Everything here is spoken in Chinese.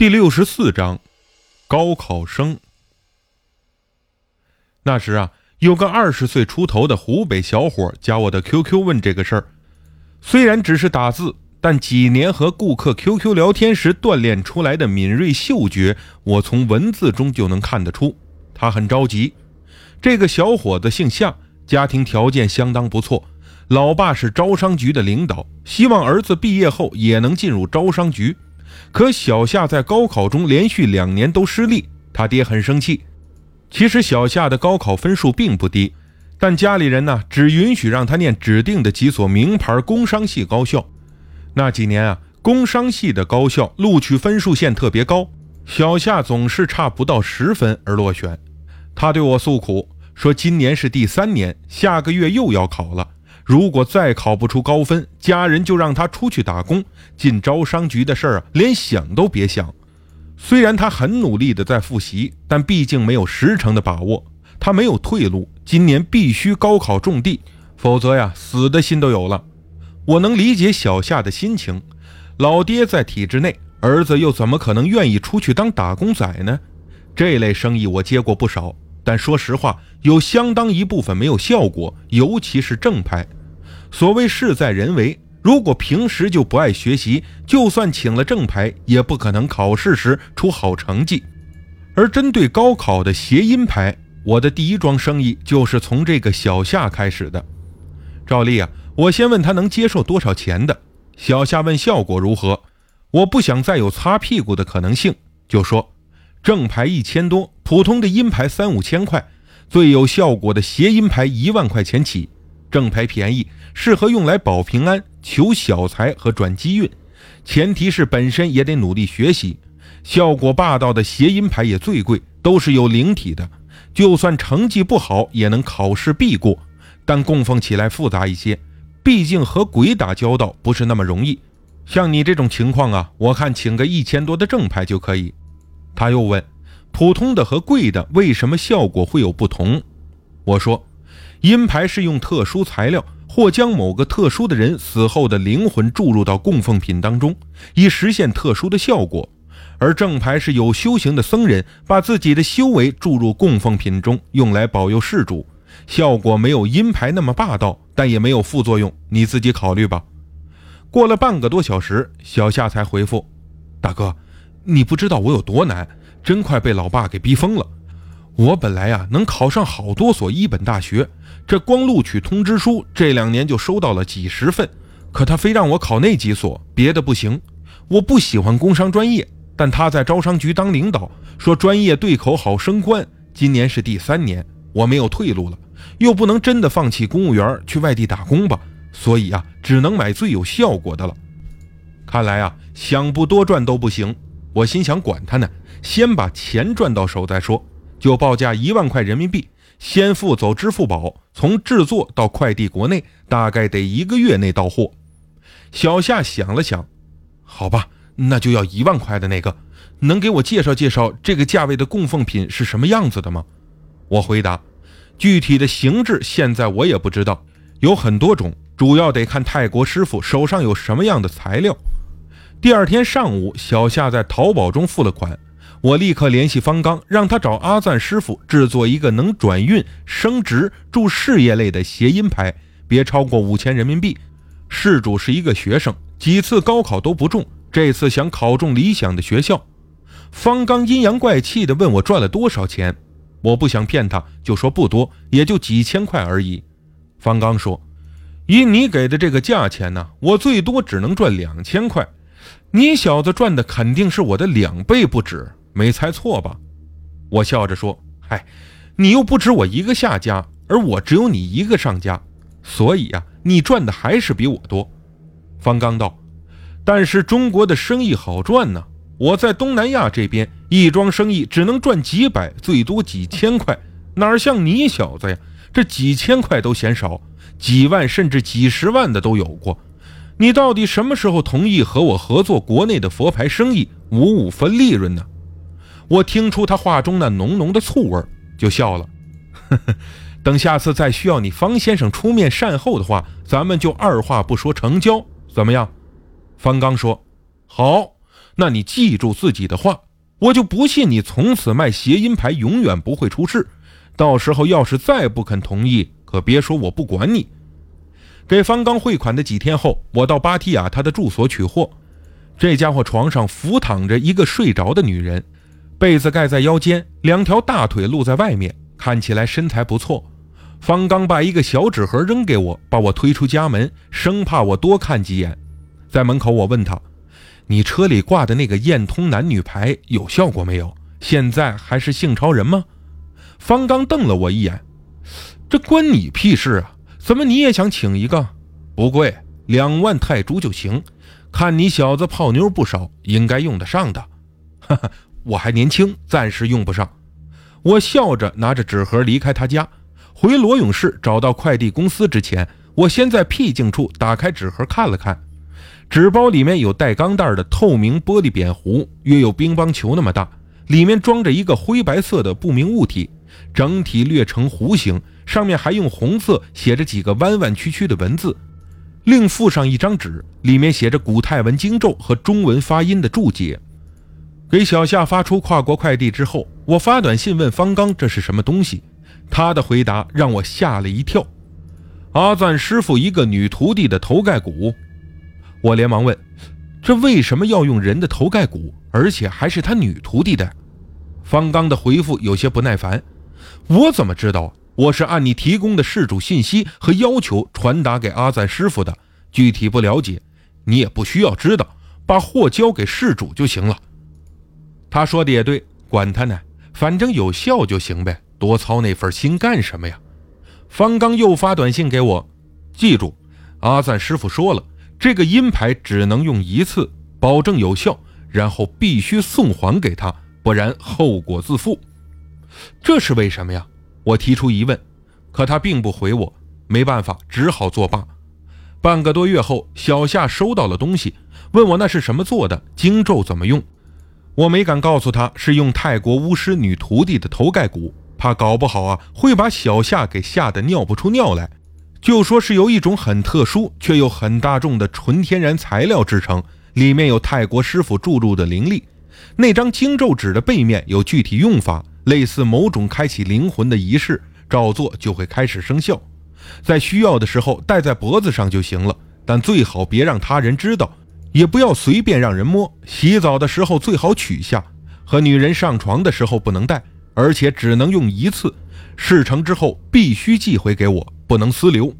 第六十四章，高考生。那时啊，有个二十岁出头的湖北小伙加我的 QQ 问这个事儿。虽然只是打字，但几年和顾客 QQ 聊天时锻炼出来的敏锐嗅觉，我从文字中就能看得出，他很着急。这个小伙子姓夏，家庭条件相当不错，老爸是招商局的领导，希望儿子毕业后也能进入招商局。可小夏在高考中连续两年都失利，他爹很生气。其实小夏的高考分数并不低，但家里人呢只允许让他念指定的几所名牌工商系高校。那几年啊，工商系的高校录取分数线特别高，小夏总是差不到十分而落选。他对我诉苦说：“今年是第三年，下个月又要考了。”如果再考不出高分，家人就让他出去打工。进招商局的事儿啊，连想都别想。虽然他很努力的在复习，但毕竟没有十成的把握。他没有退路，今年必须高考种地，否则呀，死的心都有了。我能理解小夏的心情。老爹在体制内，儿子又怎么可能愿意出去当打工仔呢？这类生意我接过不少，但说实话，有相当一部分没有效果，尤其是正派。所谓事在人为，如果平时就不爱学习，就算请了正牌，也不可能考试时出好成绩。而针对高考的谐音牌，我的第一桩生意就是从这个小夏开始的。照例啊，我先问他能接受多少钱的。小夏问效果如何，我不想再有擦屁股的可能性，就说正牌一千多，普通的阴牌三五千块，最有效果的谐音牌一万块钱起。正牌便宜，适合用来保平安、求小财和转机运，前提是本身也得努力学习。效果霸道的谐音牌也最贵，都是有灵体的，就算成绩不好也能考试必过。但供奉起来复杂一些，毕竟和鬼打交道不是那么容易。像你这种情况啊，我看请个一千多的正牌就可以。他又问：普通的和贵的为什么效果会有不同？我说。阴牌是用特殊材料或将某个特殊的人死后的灵魂注入到供奉品当中，以实现特殊的效果；而正牌是有修行的僧人把自己的修为注入供奉品中，用来保佑事主，效果没有阴牌那么霸道，但也没有副作用，你自己考虑吧。过了半个多小时，小夏才回复：“大哥，你不知道我有多难，真快被老爸给逼疯了。我本来呀能考上好多所一本大学。”这光录取通知书这两年就收到了几十份，可他非让我考那几所，别的不行。我不喜欢工商专业，但他在招商局当领导，说专业对口好升官。今年是第三年，我没有退路了，又不能真的放弃公务员去外地打工吧，所以啊，只能买最有效果的了。看来啊，想不多赚都不行。我心想，管他呢，先把钱赚到手再说，就报价一万块人民币。先付走支付宝，从制作到快递国内，大概得一个月内到货。小夏想了想，好吧，那就要一万块的那个。能给我介绍介绍这个价位的供奉品是什么样子的吗？我回答，具体的形制现在我也不知道，有很多种，主要得看泰国师傅手上有什么样的材料。第二天上午，小夏在淘宝中付了款。我立刻联系方刚，让他找阿赞师傅制作一个能转运、升职、助事业类的谐音牌，别超过五千人民币。事主是一个学生，几次高考都不中，这次想考中理想的学校。方刚阴阳怪气地问我赚了多少钱，我不想骗他，就说不多，也就几千块而已。方刚说：“以你给的这个价钱呢，我最多只能赚两千块，你小子赚的肯定是我的两倍不止。”没猜错吧？我笑着说：“嗨，你又不止我一个下家，而我只有你一个上家，所以呀，你赚的还是比我多。”方刚道：“但是中国的生意好赚呢，我在东南亚这边一桩生意只能赚几百，最多几千块，哪像你小子呀，这几千块都嫌少，几万甚至几十万的都有过。你到底什么时候同意和我合作国内的佛牌生意，五五分利润呢？”我听出他话中那浓浓的醋味，就笑了。等下次再需要你方先生出面善后的话，咱们就二话不说成交，怎么样？方刚说：“好，那你记住自己的话，我就不信你从此卖谐音牌永远不会出事。到时候要是再不肯同意，可别说我不管你。给方刚汇款的几天后，我到巴提亚他的住所取货。这家伙床上俯躺着一个睡着的女人，被子盖在腰间，两条大腿露在外面，看起来身材不错。方刚把一个小纸盒扔给我，把我推出家门，生怕我多看几眼。在门口，我问他：“你车里挂的那个验通男女牌有效果没有？现在还是性超人吗？”方刚瞪了我一眼：“这关你屁事啊！怎么你也想请一个？不贵，两万泰铢就行。”看你小子泡妞不少，应该用得上的。哈哈，我还年轻，暂时用不上。我笑着拿着纸盒离开他家，回罗永市找到快递公司之前，我先在僻静处打开纸盒看了看。纸包里面有带钢带的透明玻璃扁壶，约有乒乓球那么大，里面装着一个灰白色的不明物体，整体略呈弧形，上面还用红色写着几个弯弯曲曲的文字。另附上一张纸，里面写着古泰文经咒和中文发音的注解。给小夏发出跨国快递之后，我发短信问方刚这是什么东西，他的回答让我吓了一跳：阿赞师傅一个女徒弟的头盖骨。我连忙问：这为什么要用人的头盖骨，而且还是他女徒弟的？方刚的回复有些不耐烦：我怎么知道？我是按你提供的事主信息和要求传达给阿赞师傅的，具体不了解，你也不需要知道，把货交给事主就行了。他说的也对，管他呢，反正有效就行呗，多操那份心干什么呀？方刚又发短信给我，记住，阿赞师傅说了，这个阴牌只能用一次，保证有效，然后必须送还给他，不然后果自负。这是为什么呀？我提出疑问，可他并不回我，没办法，只好作罢。半个多月后，小夏收到了东西，问我那是什么做的，经咒怎么用。我没敢告诉他是用泰国巫师女徒弟的头盖骨，怕搞不好啊会把小夏给吓得尿不出尿来。就说是由一种很特殊却又很大众的纯天然材料制成，里面有泰国师傅注入的灵力。那张经咒纸的背面有具体用法。类似某种开启灵魂的仪式，照做就会开始生效。在需要的时候戴在脖子上就行了，但最好别让他人知道，也不要随便让人摸。洗澡的时候最好取下，和女人上床的时候不能戴，而且只能用一次。事成之后必须寄回给我，不能私留。